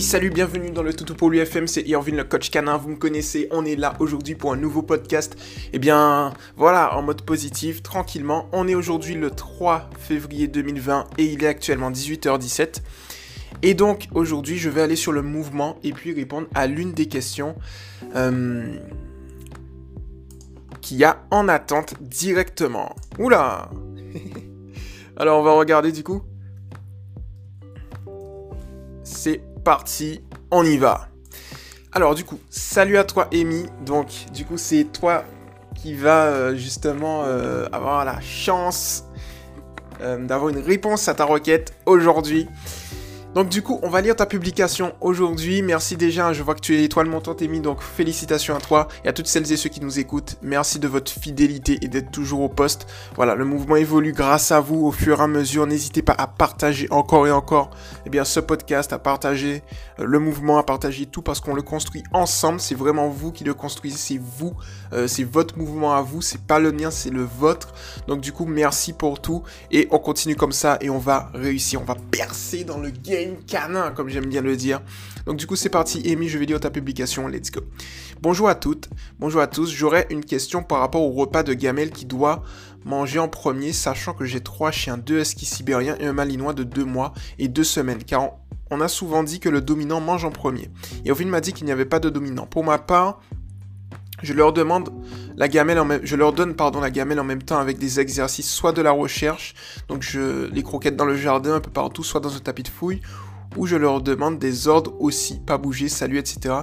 Salut, bienvenue dans le Toutou pour l'UFM, c'est Irvin le coach canin, vous me connaissez, on est là aujourd'hui pour un nouveau podcast. Eh bien, voilà, en mode positif, tranquillement, on est aujourd'hui le 3 février 2020 et il est actuellement 18h17. Et donc aujourd'hui, je vais aller sur le mouvement et puis répondre à l'une des questions euh, qu'il y a en attente directement. Oula Alors on va regarder du coup. C'est parti, on y va. Alors du coup, salut à toi Amy. Donc du coup, c'est toi qui va euh, justement euh, avoir la chance euh, d'avoir une réponse à ta requête aujourd'hui. Donc du coup, on va lire ta publication aujourd'hui. Merci déjà, je vois que tu es l'étoile montante Amy, donc félicitations à toi et à toutes celles et ceux qui nous écoutent. Merci de votre fidélité et d'être toujours au poste. Voilà, le mouvement évolue grâce à vous au fur et à mesure. N'hésitez pas à partager encore et encore eh bien, ce podcast, à partager euh, le mouvement, à partager tout parce qu'on le construit ensemble. C'est vraiment vous qui le construisez, c'est vous, euh, c'est votre mouvement à vous, c'est pas le mien, c'est le vôtre. Donc du coup, merci pour tout et on continue comme ça et on va réussir, on va percer dans le game canin, comme j'aime bien le dire. Donc du coup, c'est parti, Amy, je vais lire ta publication, let's go. Bonjour à toutes, bonjour à tous, j'aurais une question par rapport au repas de gamelle qui doit manger en premier, sachant que j'ai trois chiens, deux huskies sibériens et un malinois de deux mois et deux semaines, car on a souvent dit que le dominant mange en premier. Et Ovine m'a dit qu'il n'y avait pas de dominant. Pour ma part, je leur demande la gamelle je leur donne pardon la gamelle en même temps avec des exercices soit de la recherche, donc je les croquettes dans le jardin un peu partout, soit dans un tapis de fouille, ou je leur demande des ordres aussi, pas bouger, salut, etc.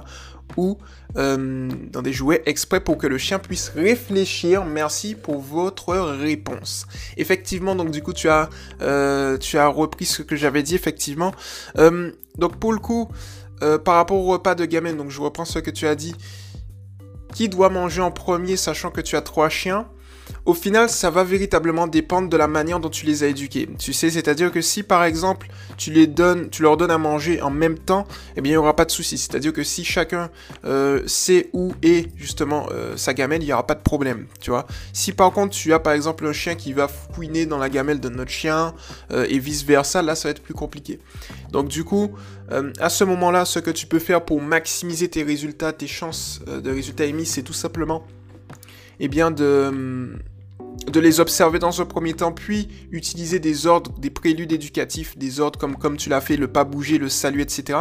Ou euh, dans des jouets exprès pour que le chien puisse réfléchir. Merci pour votre réponse. Effectivement, donc du coup tu as euh, tu as repris ce que j'avais dit effectivement. Euh, donc pour le coup, par rapport au repas de gamelle, donc je reprends ce que tu as dit qui doit manger en premier sachant que tu as trois chiens, au final, ça va véritablement dépendre de la manière dont tu les as éduqués. Tu sais, c'est-à-dire que si par exemple tu les donnes, tu leur donnes à manger en même temps, eh bien il n'y aura pas de souci. C'est-à-dire que si chacun euh, sait où est justement euh, sa gamelle, il n'y aura pas de problème. Tu vois. Si par contre tu as par exemple un chien qui va fouiner dans la gamelle de notre chien euh, et vice versa, là ça va être plus compliqué. Donc du coup, à ce moment-là, ce que tu peux faire pour maximiser tes résultats, tes chances de résultats émis, c'est tout simplement eh bien de, de les observer dans un premier temps, puis utiliser des ordres, des préludes éducatifs, des ordres comme, comme tu l'as fait, le pas bouger, le salut, etc.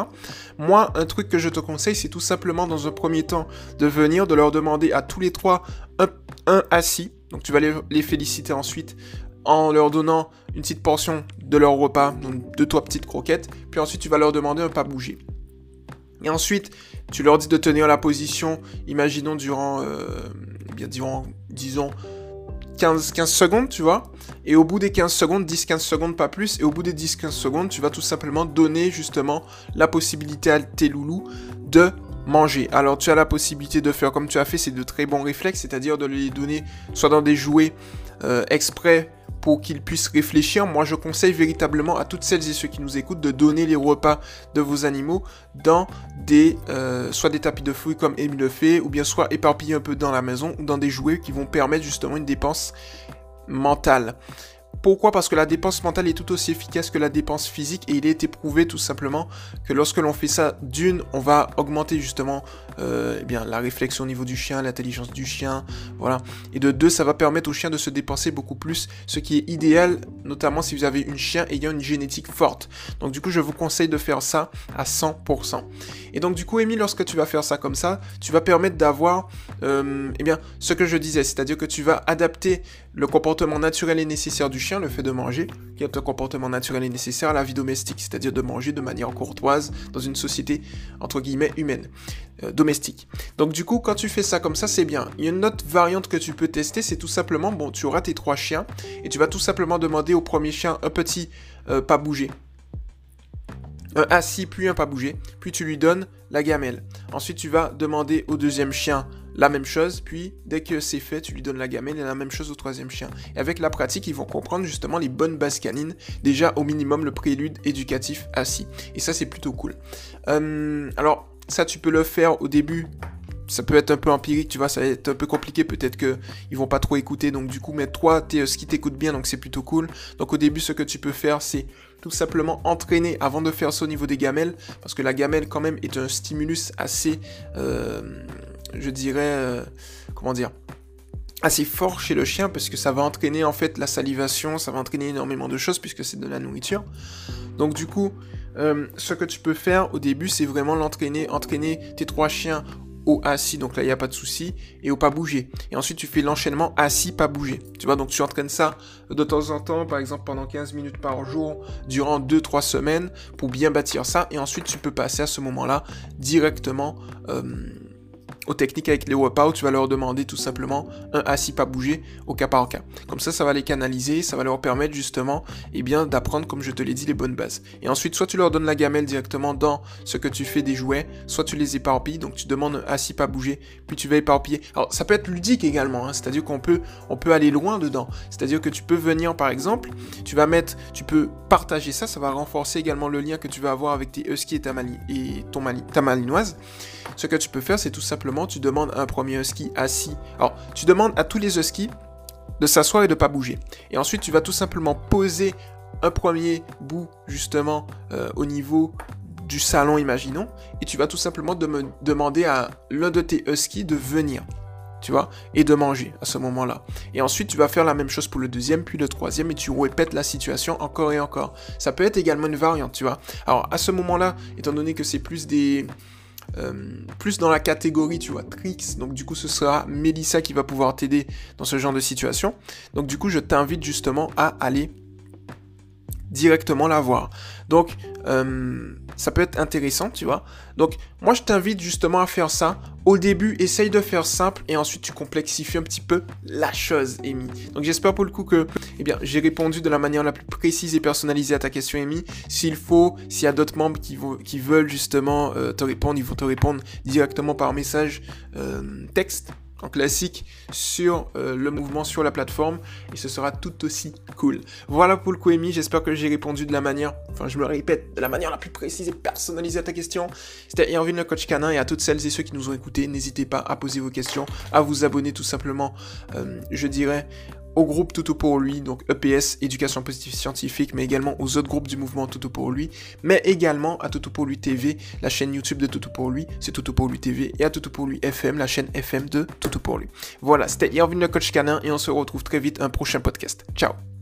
Moi, un truc que je te conseille, c'est tout simplement dans un premier temps de venir, de leur demander à tous les trois un, assis. Donc tu vas les, les, féliciter ensuite en leur donnant une petite portion de leur repas, donc deux, trois petites croquettes. Puis ensuite, tu vas leur demander un pas bouger. Et ensuite, tu leur dis de tenir la position, imaginons durant... Euh, bien disons 15, 15 secondes, tu vois. Et au bout des 15 secondes, 10-15 secondes, pas plus. Et au bout des 10-15 secondes, tu vas tout simplement donner justement la possibilité à tes loulous de manger. Alors tu as la possibilité de faire comme tu as fait, c'est de très bons réflexes, c'est-à-dire de les donner soit dans des jouets euh, exprès pour qu'ils puissent réfléchir, moi je conseille véritablement à toutes celles et ceux qui nous écoutent de donner les repas de vos animaux dans des euh, soit des tapis de fouilles comme Amy le fait, ou bien soit éparpillés un peu dans la maison, ou dans des jouets qui vont permettre justement une dépense mentale. Pourquoi? Parce que la dépense mentale est tout aussi efficace que la dépense physique et il est éprouvé tout simplement que lorsque l'on fait ça, d'une, on va augmenter justement euh, eh la réflexion au niveau du chien, l'intelligence du chien, voilà. Et de deux, ça va permettre au chien de se dépenser beaucoup plus, ce qui est idéal, notamment si vous avez une chien ayant une génétique forte. Donc du coup, je vous conseille de faire ça à 100%. Et donc du coup, Amy, lorsque tu vas faire ça comme ça, tu vas permettre d'avoir, euh, eh bien, ce que je disais, c'est-à-dire que tu vas adapter le comportement naturel et nécessaire du chien, le fait de manger, qui est un comportement naturel et nécessaire à la vie domestique, c'est-à-dire de manger de manière courtoise dans une société, entre guillemets, humaine, euh, domestique. Donc du coup, quand tu fais ça comme ça, c'est bien. Il y a une autre variante que tu peux tester, c'est tout simplement, bon, tu auras tes trois chiens, et tu vas tout simplement demander au premier chien un petit euh, pas bouger. Un assis, puis un pas bouger, puis tu lui donnes la gamelle. Ensuite, tu vas demander au deuxième chien la même chose, puis dès que c'est fait, tu lui donnes la gamelle et la même chose au troisième chien. Et avec la pratique, ils vont comprendre justement les bonnes bases canines, déjà au minimum le prélude éducatif assis. Et ça, c'est plutôt cool. Euh, alors, ça, tu peux le faire au début ça peut être un peu empirique, tu vois, ça va être un peu compliqué, peut-être que ils vont pas trop écouter, donc du coup, mais toi, t'es ce qui t'écoute bien, donc c'est plutôt cool. Donc au début, ce que tu peux faire, c'est tout simplement entraîner avant de faire ça au niveau des gamelles, parce que la gamelle quand même est un stimulus assez, euh, je dirais, euh, comment dire, assez fort chez le chien, parce que ça va entraîner en fait la salivation, ça va entraîner énormément de choses, puisque c'est de la nourriture. Donc du coup, euh, ce que tu peux faire au début, c'est vraiment l'entraîner, entraîner tes trois chiens au assis, donc là il n'y a pas de souci, et au pas bouger. Et ensuite tu fais l'enchaînement assis, pas bouger. Tu vois, donc tu entraînes ça de temps en temps, par exemple pendant 15 minutes par jour, durant 2-3 semaines, pour bien bâtir ça, et ensuite tu peux passer à ce moment-là directement... Euh, aux techniques avec les workouts, tu vas leur demander tout simplement un assis pas bouger au cas par cas. Comme ça, ça va les canaliser, ça va leur permettre justement eh bien, d'apprendre, comme je te l'ai dit, les bonnes bases. Et ensuite, soit tu leur donnes la gamelle directement dans ce que tu fais des jouets, soit tu les éparpilles, donc tu demandes un assis pas bouger, puis tu vas éparpiller. Alors, ça peut être ludique également, hein, c'est-à-dire qu'on peut, on peut aller loin dedans. C'est-à-dire que tu peux venir, par exemple, tu vas mettre, tu peux partager ça, ça va renforcer également le lien que tu vas avoir avec tes huskies et ta, et ton ta malinoise. Ce que tu peux faire, c'est tout simplement, tu demandes à un premier husky assis. Alors, tu demandes à tous les huskies de s'asseoir et de ne pas bouger. Et ensuite, tu vas tout simplement poser un premier bout, justement, euh, au niveau du salon, imaginons, et tu vas tout simplement demander à l'un de tes huskies de venir tu vois, et de manger à ce moment-là. Et ensuite, tu vas faire la même chose pour le deuxième, puis le troisième, et tu répètes la situation encore et encore. Ça peut être également une variante, tu vois. Alors, à ce moment-là, étant donné que c'est plus des, euh, plus dans la catégorie, tu vois, tricks. Donc du coup, ce sera Melissa qui va pouvoir t'aider dans ce genre de situation. Donc du coup, je t'invite justement à aller directement la voir. Donc, euh, ça peut être intéressant, tu vois. Donc, moi, je t'invite justement à faire ça. Au début, essaye de faire simple et ensuite tu complexifies un petit peu la chose, Amy. Donc, j'espère pour le coup que, eh j'ai répondu de la manière la plus précise et personnalisée à ta question, Amy. S'il faut, s'il y a d'autres membres qui, qui, veulent justement euh, te répondre, ils vont te répondre directement par message euh, texte en classique sur euh, le mouvement sur la plateforme et ce sera tout aussi cool. Voilà pour le coup j'espère que j'ai répondu de la manière, enfin je me répète, de la manière la plus précise et personnalisée à ta question. C'était Irvin le coach canin et à toutes celles et ceux qui nous ont écoutés, n'hésitez pas à poser vos questions, à vous abonner tout simplement, euh, je dirais, au groupe Toto pour lui, donc EPS, éducation positive scientifique, mais également aux autres groupes du mouvement Toto pour lui, mais également à Toto pour lui TV, la chaîne YouTube de Toto pour lui, c'est Toto pour lui TV, et à Toto pour lui FM, la chaîne FM de Toto pour lui. Voilà, c'était Irvin le coach canin, et on se retrouve très vite un prochain podcast. Ciao